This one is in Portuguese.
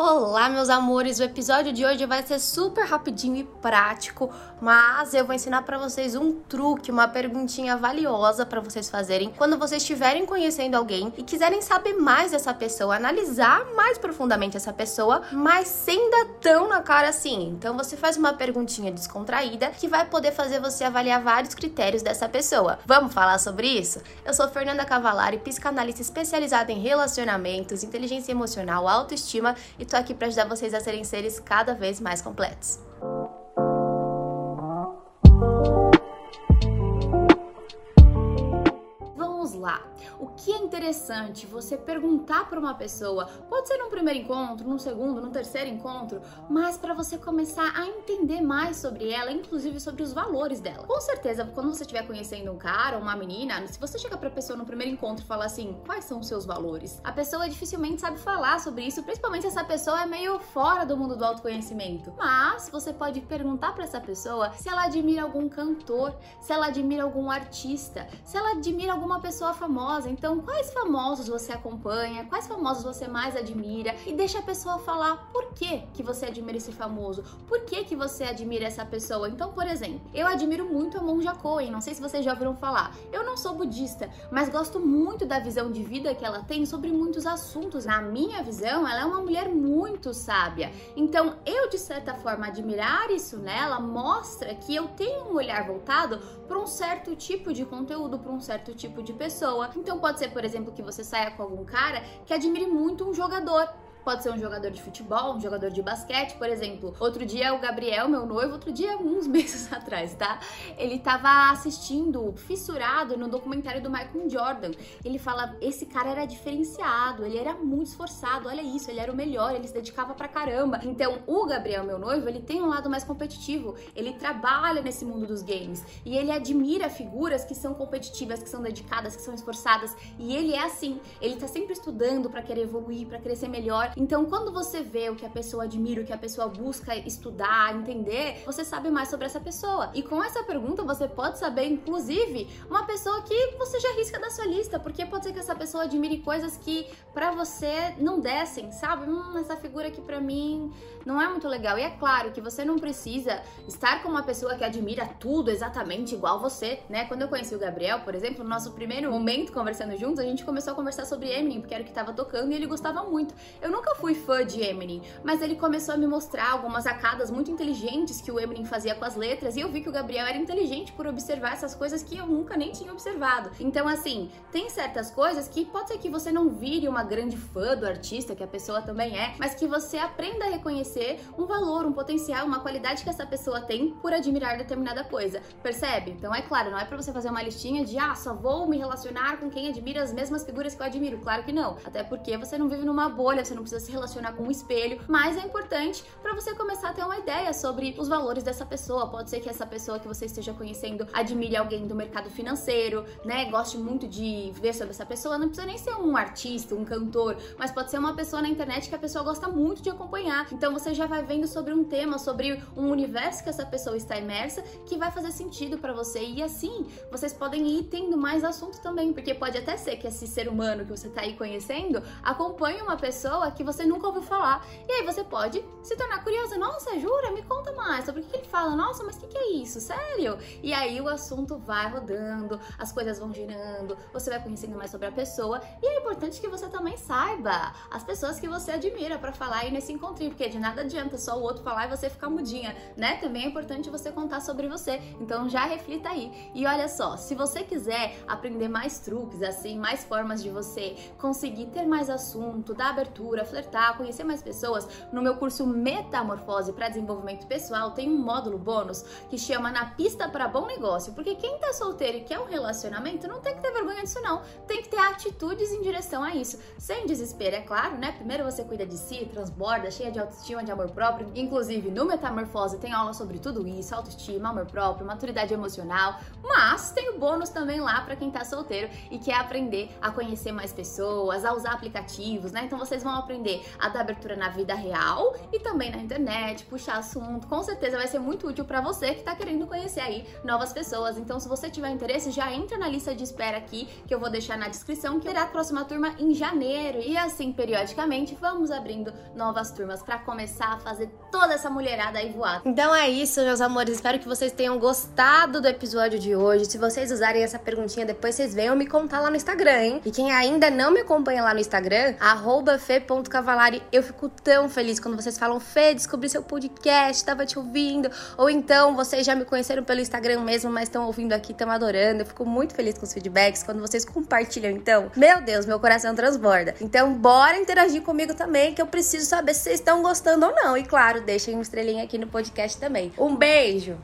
Olá, meus amores! O episódio de hoje vai ser super rapidinho e prático, mas eu vou ensinar para vocês um truque, uma perguntinha valiosa para vocês fazerem quando vocês estiverem conhecendo alguém e quiserem saber mais dessa pessoa, analisar mais profundamente essa pessoa, mas sem dar tão na cara assim. Então você faz uma perguntinha descontraída que vai poder fazer você avaliar vários critérios dessa pessoa. Vamos falar sobre isso? Eu sou Fernanda Cavalari, psicanalista especializada em relacionamentos, inteligência emocional, autoestima e tô aqui para ajudar vocês a serem seres cada vez mais completos. Interessante você perguntar para uma pessoa, pode ser num primeiro encontro, num segundo, num terceiro encontro, mas para você começar a entender mais sobre ela, inclusive sobre os valores dela. Com certeza, quando você estiver conhecendo um cara ou uma menina, se você chegar para a pessoa no primeiro encontro e falar assim, quais são os seus valores? A pessoa dificilmente sabe falar sobre isso, principalmente se essa pessoa é meio fora do mundo do autoconhecimento. Mas você pode perguntar para essa pessoa se ela admira algum cantor, se ela admira algum artista, se ela admira alguma pessoa famosa. Então, quais famosos você acompanha, quais famosos você mais admira e deixa a pessoa falar por que que você admira esse famoso, por que que você admira essa pessoa. Então, por exemplo, eu admiro muito a Monja Coen, não sei se vocês já ouviram falar. Eu não sou budista, mas gosto muito da visão de vida que ela tem sobre muitos assuntos. Na minha visão, ela é uma mulher muito sábia. Então, eu de certa forma admirar isso nela mostra que eu tenho um olhar voltado para um certo tipo de conteúdo, para um certo tipo de pessoa. Então, pode ser, por exemplo, que você saia com algum cara que admire muito um jogador Pode ser um jogador de futebol, um jogador de basquete, por exemplo. Outro dia o Gabriel, meu noivo, outro dia, uns meses atrás, tá? Ele tava assistindo, fissurado, no documentário do Michael Jordan. Ele fala: esse cara era diferenciado, ele era muito esforçado, olha isso, ele era o melhor, ele se dedicava pra caramba. Então, o Gabriel, meu noivo, ele tem um lado mais competitivo, ele trabalha nesse mundo dos games e ele admira figuras que são competitivas, que são dedicadas, que são esforçadas. E ele é assim, ele tá sempre estudando para querer evoluir, para ser melhor. Então, quando você vê o que a pessoa admira, o que a pessoa busca estudar, entender, você sabe mais sobre essa pessoa. E com essa pergunta, você pode saber, inclusive, uma pessoa que você já risca da sua lista, porque pode ser que essa pessoa admire coisas que para você não descem, sabe? Hum, essa figura aqui para mim não é muito legal. E é claro que você não precisa estar com uma pessoa que admira tudo exatamente igual você, né? Quando eu conheci o Gabriel, por exemplo, no nosso primeiro momento conversando juntos, a gente começou a conversar sobre Eminem, porque era o que tava tocando e ele gostava muito. Eu nunca nunca fui fã de Eminem, mas ele começou a me mostrar algumas sacadas muito inteligentes que o Eminem fazia com as letras e eu vi que o Gabriel era inteligente por observar essas coisas que eu nunca nem tinha observado. Então, assim, tem certas coisas que pode ser que você não vire uma grande fã do artista, que a pessoa também é, mas que você aprenda a reconhecer um valor, um potencial, uma qualidade que essa pessoa tem por admirar determinada coisa. Percebe? Então, é claro, não é para você fazer uma listinha de ah, só vou me relacionar com quem admira as mesmas figuras que eu admiro. Claro que não. Até porque você não vive numa bolha, você não precisa se relacionar com um espelho, mas é importante para você começar a ter uma ideia sobre os valores dessa pessoa. Pode ser que essa pessoa que você esteja conhecendo admire alguém do mercado financeiro, né? Goste muito de ver sobre essa pessoa. Não precisa nem ser um artista, um cantor, mas pode ser uma pessoa na internet que a pessoa gosta muito de acompanhar. Então você já vai vendo sobre um tema, sobre um universo que essa pessoa está imersa, que vai fazer sentido para você. E assim, vocês podem ir tendo mais assunto também, porque pode até ser que esse ser humano que você tá aí conhecendo acompanhe uma pessoa que você nunca ouviu falar. E aí você pode se tornar curiosa. Nossa, jura? Me conta mais sobre o que ele fala. Nossa, mas o que, que é isso? Sério? E aí o assunto vai rodando, as coisas vão girando, você vai conhecendo mais sobre a pessoa. E é importante que você também saiba as pessoas que você admira para falar aí nesse encontrinho, porque de nada adianta só o outro falar e você ficar mudinha, né? Também é importante você contar sobre você. Então já reflita aí. E olha só, se você quiser aprender mais truques, assim, mais formas de você conseguir ter mais assunto, dar abertura, flertar, conhecer mais pessoas, no meu curso Metamorfose para Desenvolvimento Pessoal tem um módulo bônus que chama Na Pista para Bom Negócio. Porque quem tá solteiro e quer um relacionamento não tem que ter vergonha disso, não. Tem que ter atitudes em direção a isso. Sem desespero, é claro, né? Primeiro você cuida de si, transborda, cheia de autoestima, de amor próprio. Inclusive, no Metamorfose tem aula sobre tudo isso: autoestima, amor próprio, maturidade emocional. Mas tem o bônus também lá para quem tá solteiro e quer aprender a conhecer mais pessoas, a usar aplicativos, né? Então vocês vão aprender aprender a dar abertura na vida real e também na internet, puxar assunto. Com certeza vai ser muito útil para você que tá querendo conhecer aí novas pessoas. Então, se você tiver interesse, já entra na lista de espera aqui que eu vou deixar na descrição, que terá a próxima turma em janeiro. E assim, periodicamente, vamos abrindo novas turmas para começar a fazer toda essa mulherada aí voar. Então é isso, meus amores. Espero que vocês tenham gostado do episódio de hoje. Se vocês usarem essa perguntinha depois, vocês venham me contar lá no Instagram, hein? E quem ainda não me acompanha lá no Instagram, fe.cavalari, eu fico tão feliz quando vocês falam, Fê, descobri seu podcast, tava te ouvindo. Ou então, vocês já me conheceram pelo Instagram mesmo, mas estão ouvindo aqui, estão adorando. Eu fico muito feliz com os feedbacks. Quando vocês compartilham, então, meu Deus, meu coração transborda. Então, bora interagir comigo também, que eu preciso saber se vocês estão gostando ou não. E claro, deixem uma estrelinha aqui no podcast também. Um beijo!